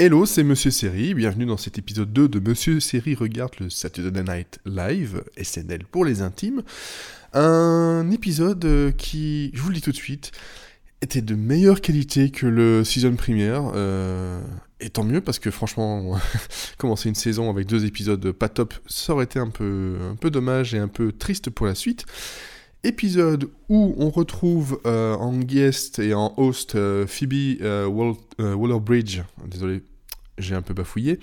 Hello, c'est Monsieur Série, bienvenue dans cet épisode 2 de Monsieur Série regarde le Saturday Night Live, SNL pour les intimes. Un épisode euh, qui, je vous le dis tout de suite, était de meilleure qualité que le season première. Euh, et tant mieux parce que franchement, commencer une saison avec deux épisodes pas top, ça aurait été un peu, un peu dommage et un peu triste pour la suite épisode où on retrouve euh, en guest et en host euh, Phoebe euh, Waller-Bridge, désolé, j'ai un peu bafouillé,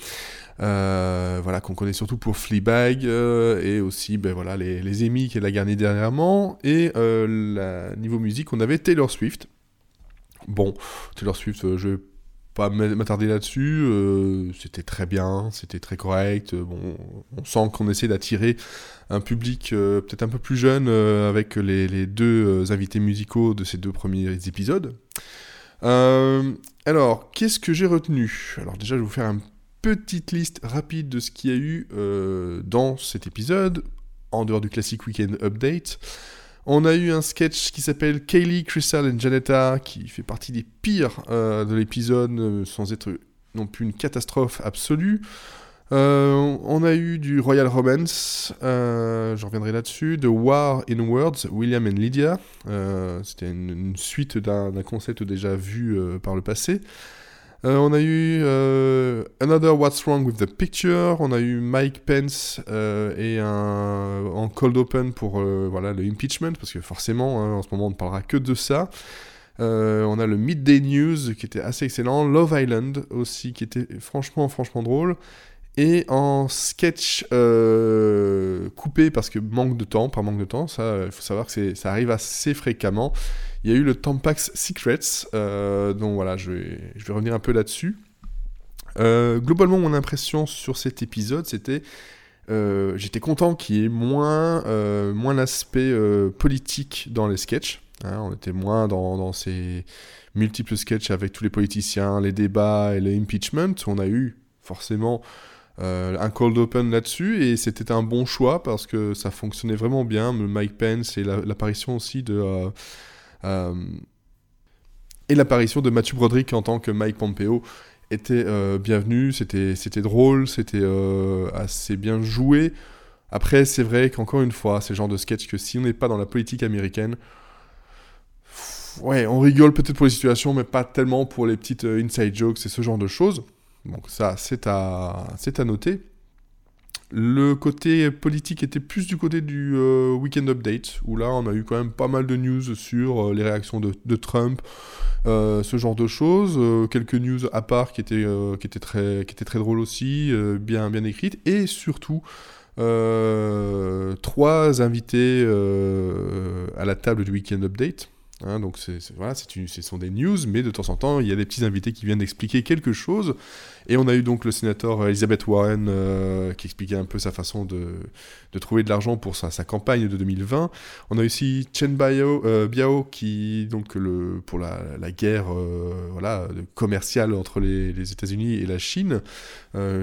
voilà, qu'on connaît surtout pour Fleabag, et aussi ben, voilà, les, les Emmy qu'elle a gagné dernièrement, et niveau musique, on avait Taylor Swift. Bon, Taylor Swift, je pas m'attarder là-dessus. Euh, c'était très bien, c'était très correct. Euh, on sent qu'on essaie d'attirer un public euh, peut-être un peu plus jeune avec les, deux invités musicaux de ces deux premiers épisodes. alors, qu'est-ce que j'ai retenu? Alors déjà, je vais vous faire une petite liste rapide de ce qu'il y a eu dans cet épisode, en dehors du classique Weekend Update. On a eu un sketch qui s'appelle Kaylee, Crystal et Janetta, qui fait partie des pires euh, de l'épisode, euh, sans être non plus une catastrophe absolue. Euh, on a eu du Royal Romance, je reviendrai là-dessus, de War in Words, William and Lydia. C'était une, suite d'un concept déjà vu par le passé. Euh, on a eu euh, Another What's Wrong with the Picture, on a eu Mike Pence euh, et un en cold open pour voilà le impeachment parce que forcément hein, en ce moment on ne parlera que de ça. on a le Midday News qui était assez excellent, Love Island aussi qui était franchement franchement drôle. Et en sketch coupé parce que manque de temps, par manque de temps, ça, il faut savoir que ça arrive assez fréquemment. Il y a eu le Tampax Secrets, euh, donc voilà, je vais, revenir un peu là-dessus. Euh, globalement, mon impression sur cet épisode, c'était euh, j'étais content qu'il y ait moins, moins l'aspect politique dans les sketchs. Hein. on était moins dans, dans, ces multiples sketchs avec tous les politiciens, les débats et les impeachment. On a eu forcément un cold open là-dessus et c'était un bon choix parce que ça fonctionnait vraiment bien. Mike Pence et l'apparition aussi de euh, et l'apparition de Matthew Broderick en tant que Mike Pompeo était euh, bienvenue, c'était, c'était drôle, c'était euh, assez bien joué. Après, c'est vrai qu'encore une fois, c'est le genre de sketch que si on n'est pas dans la politique américaine, ouais, on rigole peut-être pour les situations, mais pas tellement pour les petites inside jokes et ce genre de choses. Donc ça, c'est à, c'est à noter. Le côté politique était plus du côté du euh, Weekend Update, où là on a eu quand même pas mal de news sur euh, les réactions de, Trump, euh, ce genre de choses, quelques news à part qui étaient, très, qui étaient très drôles aussi, bien, bien écrites, et surtout trois invités à la table du Weekend Update. Hein, donc c'est, voilà, ce sont des news, mais de temps en temps, il y a des petits invités qui viennent expliquer quelque chose. Et on a eu donc le sénateur Elizabeth Warren euh, qui expliquait un peu sa façon de, de trouver de l'argent pour sa, campagne de 2020. On a aussi Chen Biao, euh, Biao qui, donc, le, pour la, la guerre euh, voilà, commerciale entre les, les États-Unis et la Chine,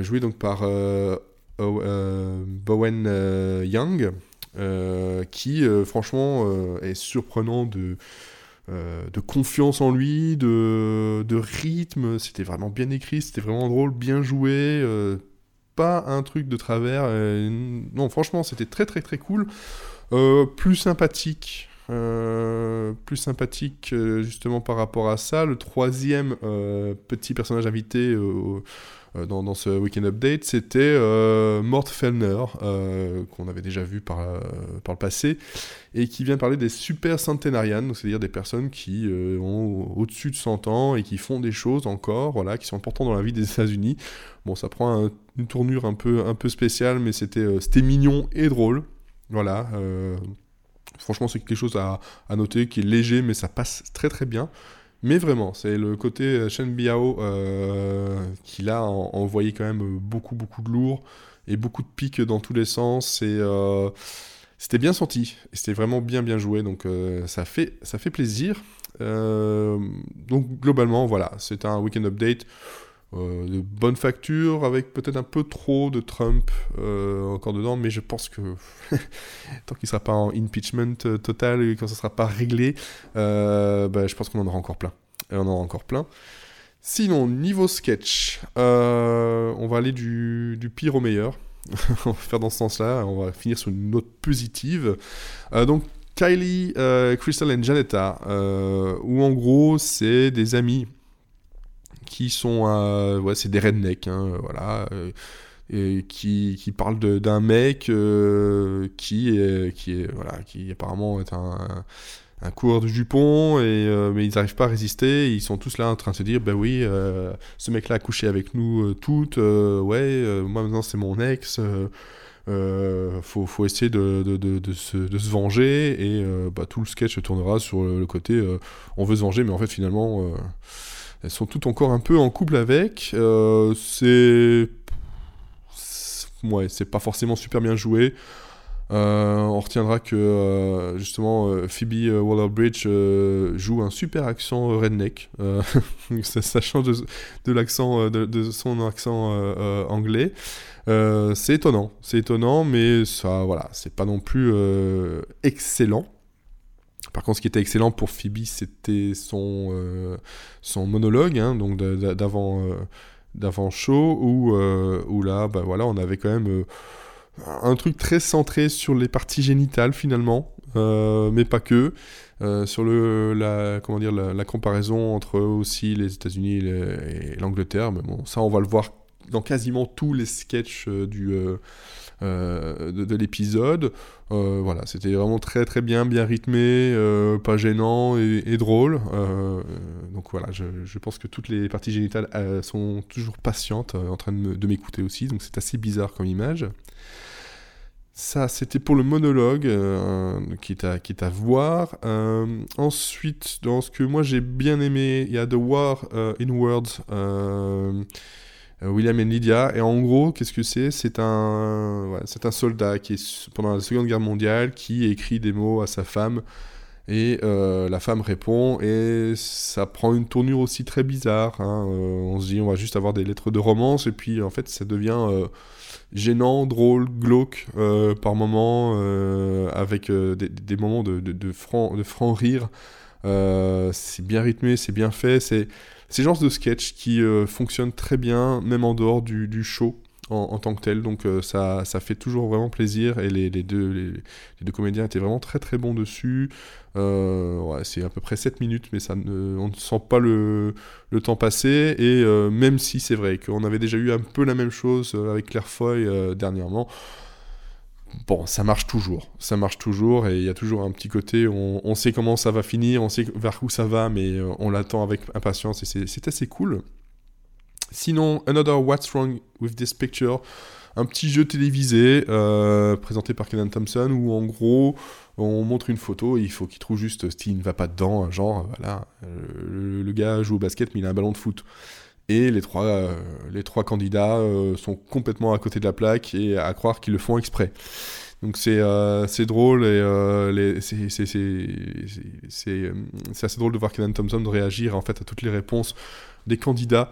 joué donc par Bowen Yang. Euh, qui euh, franchement euh, est surprenant de, confiance en lui, de, de rythme, c'était vraiment bien écrit, c'était vraiment drôle, bien joué, pas un truc de travers, non franchement c'était très très très cool, plus sympathique. Plus sympathique justement par rapport à ça. Le troisième petit personnage invité euh, dans, ce Weekend Update, c'était euh, Mort Fellner, euh, qu'on avait déjà vu par, le passé, et qui vient parler des super centenarians, c'est-à-dire des personnes qui ont au-dessus de 100 ans et qui font des choses encore, voilà, qui sont importantes dans la vie des États-Unis. Bon, ça prend une tournure un peu, un peu spéciale, mais c'était mignon et drôle. Voilà. Franchement, c'est quelque chose à, noter qui est léger, mais ça passe très très bien. Mais vraiment, c'est le côté euh, Shen Biao euh, qui là envoyé quand même beaucoup beaucoup de lourd et beaucoup de pics dans tous les sens. Euh, c'était bien senti, et c'était vraiment bien bien joué, donc ça, fait, ça fait plaisir. donc globalement, voilà, c'est un weekend update. Euh, de bonne facture, avec peut-être un peu trop de Trump euh, encore dedans, mais je pense que tant qu'il ne sera pas en impeachment euh, total et quand ça ne sera pas réglé, bah, je pense qu'on en aura encore plein. Et on en aura encore plein. Sinon, niveau sketch, on va aller du, pire au meilleur. on va faire dans ce sens-là. On va finir sur une note positive. donc, Kylie, Crystal et Janetta, où en gros, c'est des amis qui sont, ouais, c'est des rednecks, hein, voilà et qui, qui parle d'un mec euh, qui, qui, est, voilà, qui apparemment est un, un coureur de jupons, et, euh, mais ils n'arrivent pas à résister. ils sont tous là en train de se dire Ben oui, euh, ce mec-là a couché avec nous toutes, ouais, moi maintenant c'est mon ex. faut, faut essayer de, de, de, se, de se venger et bah, tout le sketch tournera sur le, côté on veut se venger mais en fait finalement elles sont toutes encore un peu en couple avec c'est ouais, c'est pas forcément super bien joué. Euh, on retiendra que euh, justement euh, Phoebe Waller-Bridge joue un super accent redneck. Ça, change de, l'accent de, son accent anglais. c'est étonnant, c'est étonnant, mais ça, voilà, c'est pas non plus excellent. Par contre, ce qui était excellent pour Phoebe, c'était son, son monologue, hein, donc d'avant d'avant show où, euh, là, bah, on avait quand même euh, un truc très centré sur les parties génitales finalement, euh, mais pas que. sur le, la, comment dire, la, comparaison entre aussi les États-Unis et l'Angleterre, mais bon, ça on va le voir dans quasiment tous les sketchs du, euh, de, l'épisode. Euh, voilà, c'était vraiment très très bien, bien rythmé, euh, pas gênant et, drôle. donc voilà, je, pense que toutes les parties génitales sont toujours patientes, en train de m'écouter aussi, donc c'est assez bizarre comme image. Ça, c'était pour le monologue qui, est à, qui, à, voir. ensuite, dans ce que moi j'ai bien aimé, il y a The War in Words. Euh, William et Lydia. Et en gros, qu'est-ce que c'est? C'est un, un soldat qui est pendant la Seconde Guerre mondiale qui écrit des mots à sa femme. Et euh, la femme répond, et ça prend une tournure aussi très bizarre. Hein. Euh, on se dit, on va juste avoir des lettres de romance, et puis en fait, ça devient gênant, drôle, glauque par moments, avec des, moments de, de, de, franc, de franc rire. c'est bien rythmé, c'est bien fait, c'est c'est genre de sketch qui euh, fonctionne très bien, même en dehors du, show. En, tant que tel. Donc euh, ça, ça fait toujours vraiment plaisir et les, deux, les, deux comédiens étaient vraiment très très bons dessus. Euh, c'est à peu près 7 minutes, mais ça ne, on ne sent pas le, le temps passer. Et même si c'est vrai qu'on avait déjà eu un peu la même chose avec Claire Foy dernièrement, bon, ça marche toujours. Ça marche toujours et il y a toujours un petit côté, on, sait comment ça va finir, on sait vers où ça va, mais euh, on l'attend avec impatience et c'est assez cool. Sinon, Another What's Wrong with This Picture, un petit jeu télévisé euh, présenté par Kenan Thompson où en gros on montre une photo et il faut qu'il trouve juste ce ne va pas dedans, genre voilà, euh, le, gars joue au basket mais il a un ballon de foot. Et les trois, euh, les trois candidats euh, sont complètement à côté de la plaque et à croire qu'ils le font exprès. Donc c'est euh, drôle et c'est assez drôle de voir Kenan Thompson réagir en fait à toutes les réponses des candidats.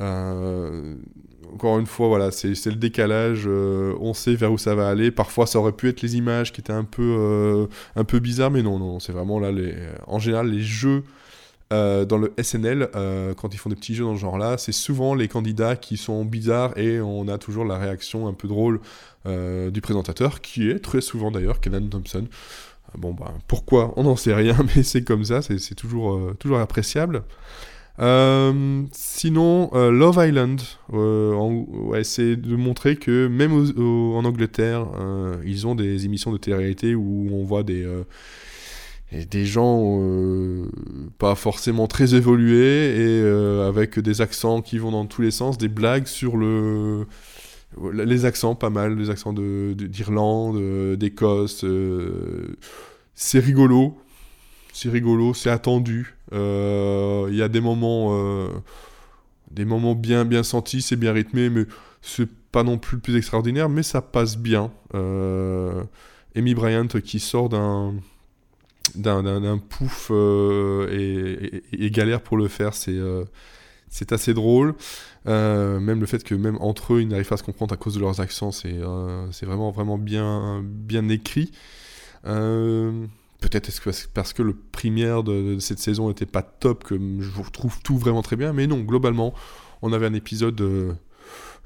encore une fois, voilà, c'est le décalage. on sait vers où ça va aller. Parfois, ça aurait pu être les images qui étaient un peu, un peu bizarres, mais non, non, c'est vraiment là les, en général les jeux euh, dans le SNL, euh, quand ils font des petits jeux dans ce genre-là, c'est souvent les candidats qui sont bizarres et on a toujours la réaction un peu drôle euh, du présentateur, qui est très souvent d'ailleurs Kenan Thompson. Bon, bah, pourquoi? On n'en sait rien, mais c'est comme ça, c'est toujours, toujours appréciable. sinon, Love Island, c'est de montrer que même en Angleterre, ils ont des émissions de télé-réalité où on voit des des gens euh, pas forcément très évolués et euh, avec des accents qui vont dans tous les sens, des blagues sur le les accents pas mal, les accents de d'Irlande, euh, d'Écosse, c'est rigolo, c'est rigolo, c'est attendu. Il y a des moments des moments bien bien sentis, c'est bien rythmé, mais c'est pas non plus le plus extraordinaire, mais ça passe bien. Amy Bryant qui sort d'un d'un pouf euh, et, galère pour le faire, c'est euh, c'est assez drôle. Euh, même le fait que même entre eux, ils n'arrivent pas à se comprendre à cause de leurs accents, c'est vraiment, vraiment bien, bien écrit. peut-être est-ce parce que le première de, cette saison n'était pas top que je trouve tout vraiment très bien, mais non, globalement, on avait un épisode,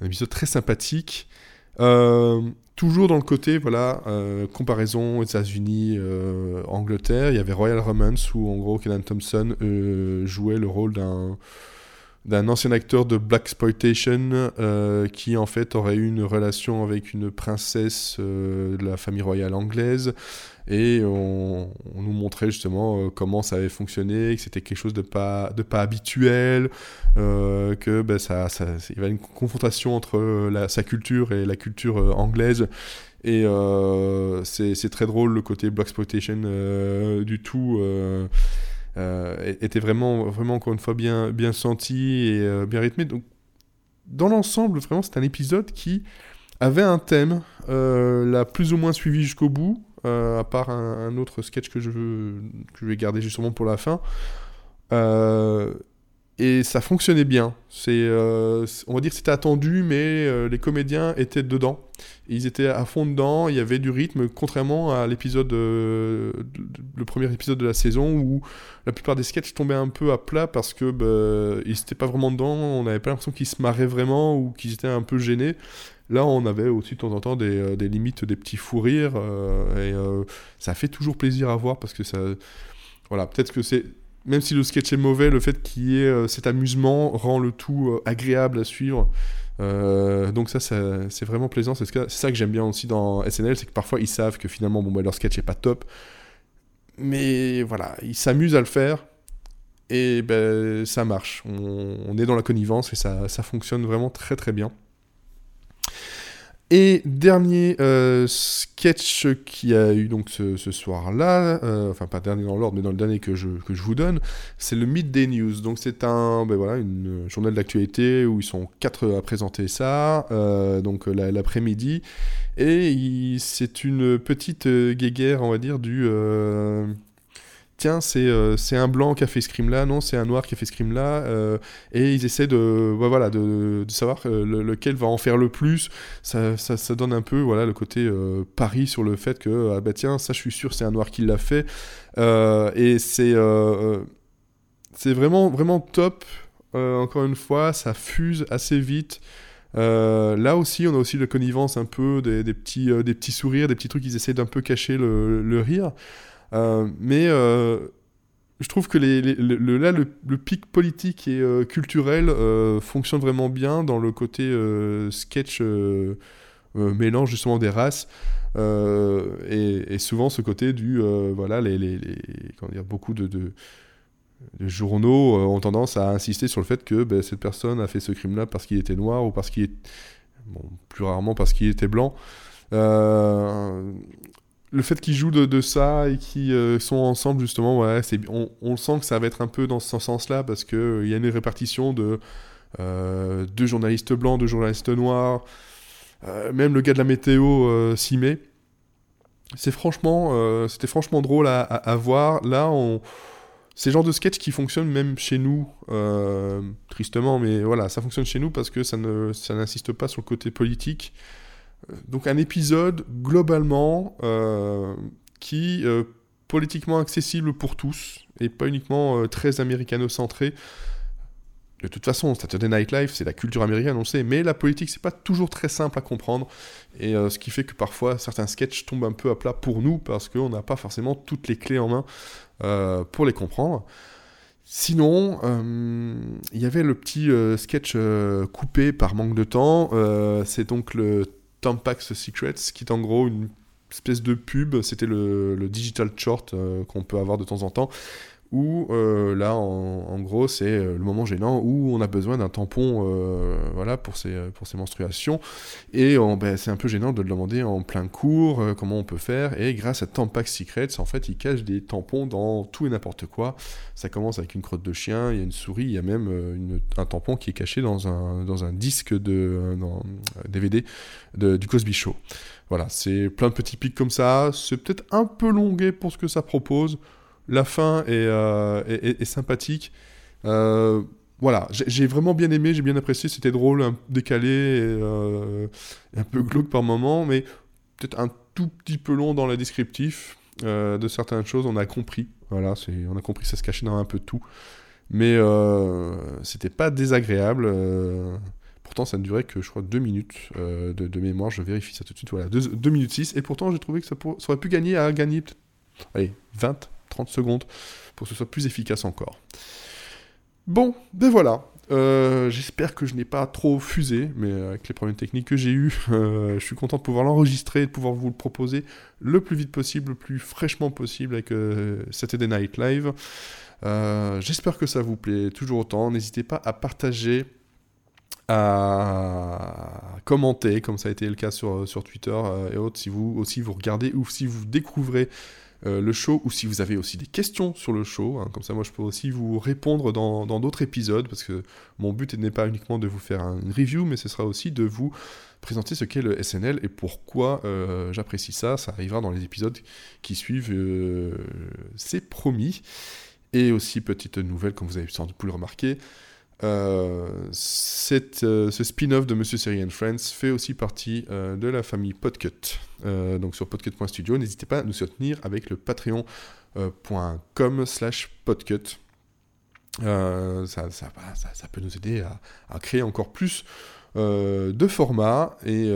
un épisode très sympathique. Toujours dans le côté, voilà, comparaison États-Unis, Angleterre, il y avait Royal Romance où en gros Kenan Thompson jouait le rôle d'un d'un ancien acteur de Black Exploitation euh, qui en fait aurait eu une relation avec une princesse euh, de la famille royale anglaise et on, nous montrait justement euh, comment ça avait fonctionné, que c'était quelque chose de pas, de pas habituel, que ben, ça, ça, il y avait une confrontation entre sa culture et la culture anglaise et c'est très drôle le côté Black Exploitation du tout euh, était vraiment, vraiment, encore une fois, bien, bien senti et euh, bien rythmé. Donc, dans l'ensemble, vraiment, c'est un épisode qui avait un thème, euh, l'a plus ou moins suivi jusqu'au bout, à part un, autre sketch que je, veux, que je vais garder justement pour la fin. et ça fonctionnait bien. C'est, on va dire que c'était attendu, mais les comédiens étaient dedans. Ils étaient à fond dedans, il y avait du rythme, contrairement à l'épisode, euh, le premier épisode de la saison où la plupart des sketchs tombaient un peu à plat parce que bah, ils n'étaient pas vraiment dedans, on n'avait pas l'impression qu'ils se marraient vraiment ou qu'ils étaient un peu gênés. Là, on avait aussi de temps en temps des, euh, limites, des petits fous rires, euh, et ça fait toujours plaisir à voir parce que ça. Voilà, peut-être que c'est. Même si le sketch est mauvais, le fait qu'il y ait cet amusement rend le tout agréable à suivre. Euh, donc ça, c'est vraiment plaisant. C'est ça que j'aime bien aussi dans SNL, c'est que parfois ils savent que finalement, bon, bah, leur sketch est pas top, mais voilà, ils s'amusent à le faire et ben ça marche. On, on, est dans la connivence et ça, ça fonctionne vraiment très très bien. Et dernier euh, sketch qui a eu donc ce, soir-là, euh, enfin pas dernier dans l'ordre, mais dans le dernier que je, que je vous donne, c'est le Midday News. Donc c'est un, ben voilà, une journal d'actualité où ils sont quatre à présenter ça, euh, donc l'après-midi, et c'est une petite guéguerre, on va dire, du tiens, euh, c'est un blanc qui a fait ce crime-là, non, c'est un noir qui a fait ce crime-là, euh, et ils essaient de, bah, voilà, de, savoir euh, lequel va en faire le plus. Ça, ça, donne un peu voilà, le côté pari sur le fait que, ah bah tiens, ça je suis sûr, c'est un noir qui l'a fait. et c'est c'est vraiment, vraiment top. encore une fois, ça fuse assez vite. là aussi, on a aussi la connivence un peu des, des petits, des petits sourires, des petits trucs qui essaient d'un peu cacher le, le rire. Euh, mais euh, je trouve que là, le, pic politique et euh, culturel fonctionne vraiment bien dans le côté sketch mélange justement des races. Et, souvent ce côté du voilà les, beaucoup de, journaux ont tendance à insister sur le fait que ben, cette personne a fait ce crime là parce qu'il était noir ou parce qu'il est plus rarement parce qu'il était blanc le fait qu'ils jouent de, ça et qu'ils euh, sont ensemble, justement, ouais, on, on sent que ça va être un peu dans ce sens-là, parce qu'il euh, y a une répartition de euh, deux journalistes blancs, deux journalistes noirs, même le gars de la météo s'y met. C'est franchement, c'était franchement drôle à, voir. Là, on... c'est le genre de sketch qui fonctionne même chez nous, tristement, mais voilà, ça fonctionne chez nous parce que ça n'insiste pas sur le côté politique. Donc un épisode globalement euh, qui euh, politiquement accessible pour tous et pas uniquement euh, très américano-centré. De toute façon, Saturday Night Live, c'est la culture américaine, on sait, mais la politique, c'est pas toujours très simple à comprendre, et ce qui fait que parfois certains sketchs tombent un peu à plat pour nous, parce qu'on n'a pas forcément toutes les clés en main pour les comprendre. Sinon, il y avait le petit sketch coupé par manque de temps, c'est donc le Tampax Secrets, qui est en gros une espèce de pub. C'était le, digital short euh, qu'on peut avoir de temps en temps. Où euh, là, en, gros, c'est euh, le moment gênant où on a besoin d'un tampon voilà, pour, ses, pour menstruations. Et ben, c'est un peu gênant de le demander en plein cours, comment on peut faire. Et grâce à Tampax Secrets, en fait, ils cachent des tampons dans tout et n'importe quoi. Ça commence avec une crotte de chien, il y a une souris, il y a même un tampon qui est caché dans un, dans un disque de DVD du Cosby Show. Voilà, c'est plein de petits pics comme ça. C'est peut-être un peu longué pour ce que ça propose. La fin est, euh, sympathique. Euh, voilà, j'ai vraiment bien aimé, j'ai bien apprécié. C'était drôle, un, décalé, et, euh, un peu glauque par moment, mais peut-être un tout petit peu long dans le descriptif. de certaines choses, on a compris. Voilà, on a compris ça se cachait dans un peu tout. Mais c'était pas désagréable. Pourtant, ça ne durait que, je crois, 2 minutes de, mémoire. Je vérifie ça tout de suite. Voilà, 2, minutes 6. Et pourtant, j'ai trouvé que ça, ça, aurait pu gagner à gagner allez, 20, 30 secondes pour que ce soit plus efficace encore. Bon, ben voilà. Euh, j'espère que je n'ai pas trop fusé, mais avec les problèmes techniques que j'ai eu, euh, je suis content de pouvoir l'enregistrer de pouvoir vous le proposer le plus vite possible, le plus fraîchement possible avec euh, Saturday Night Live. j'espère que ça vous plaît toujours autant. N'hésitez pas à partager, à commenter, comme ça a été le cas sur, sur Twitter et autres, si vous aussi vous regardez ou si vous découvrez euh, le show, ou si vous avez aussi des questions sur le show, hein, comme ça moi je peux aussi vous répondre dans d'autres épisodes, parce que mon but n'est pas uniquement de vous faire une review, mais ce sera aussi de vous présenter ce qu'est le SNL et pourquoi euh, j'apprécie ça. Ça arrivera dans les épisodes qui suivent, euh, c'est promis. Et aussi, petite nouvelle, comme vous avez sans doute pu le remarquer, euh, euh, ce spin-off de Monsieur Seri and Friends fait aussi partie euh, de la famille Podcut. donc sur podcut.studio, n'hésitez pas à nous soutenir avec le patreon.com slash podcut. Ça, ça, peut nous aider à, à créer encore plus de formats et,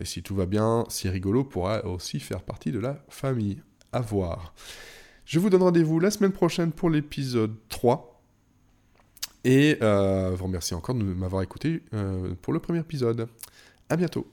et, si tout va bien, si rigolo pourra aussi faire partie de la famille. À voir. Je vous donne rendez-vous la semaine prochaine pour l'épisode 3 et euh, vous remercie encore de m'avoir écouté euh, pour le premier épisode. À bientôt.